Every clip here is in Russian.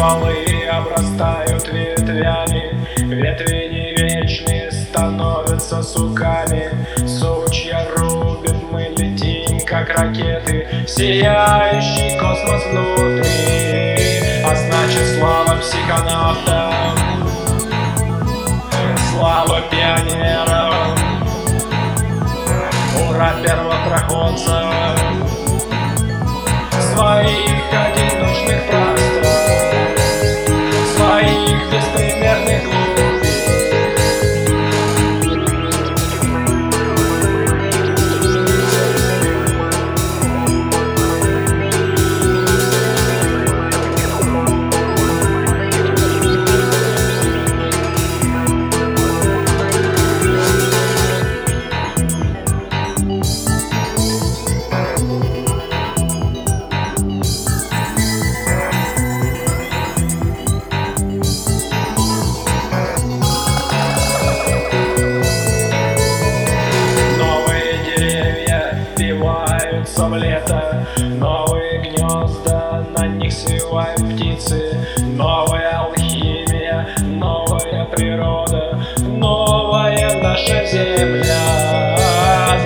стволы обрастают ветвями. Ветви не вечные становятся суками. Сучья рубят, мы летим, как ракеты Сияющий космос внутри. А значит слава психонавтам Слава пионерам. Ура первопроходцам в лето Новые гнезда, на них свивают птицы. Новая алхимия, новая природа Новая наша земля.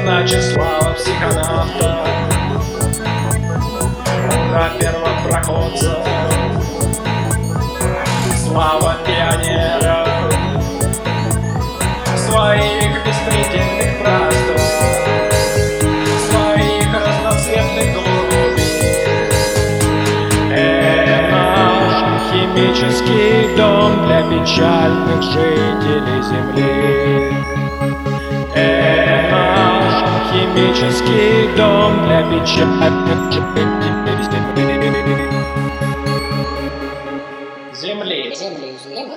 Значит слава психонавта Ура первопроходца Слава пионера Своих беспредельных пространств наш химический дом для печальных жителей Земли Это наш химический дом для печальных жителей Земли. Земли. Земли, земли.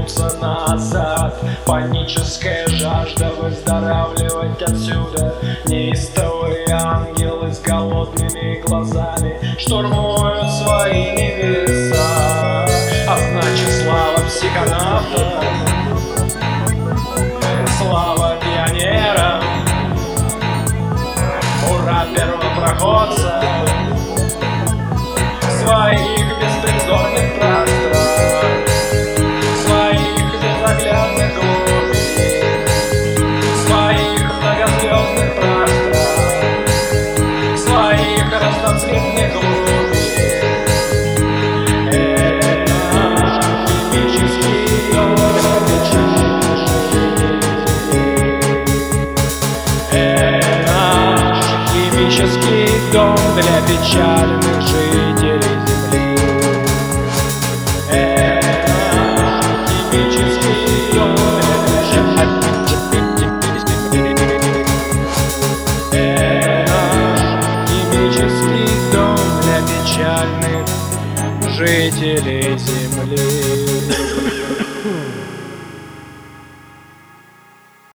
Вернуться назад. Паническая жажда выздоравливать отсюда. Неистовые ангелы с голодными глазами Штурмуют свои небеса. А значит слава психонавтам для печальных жителей Земли. Это химический дом для печальных жителей Земли.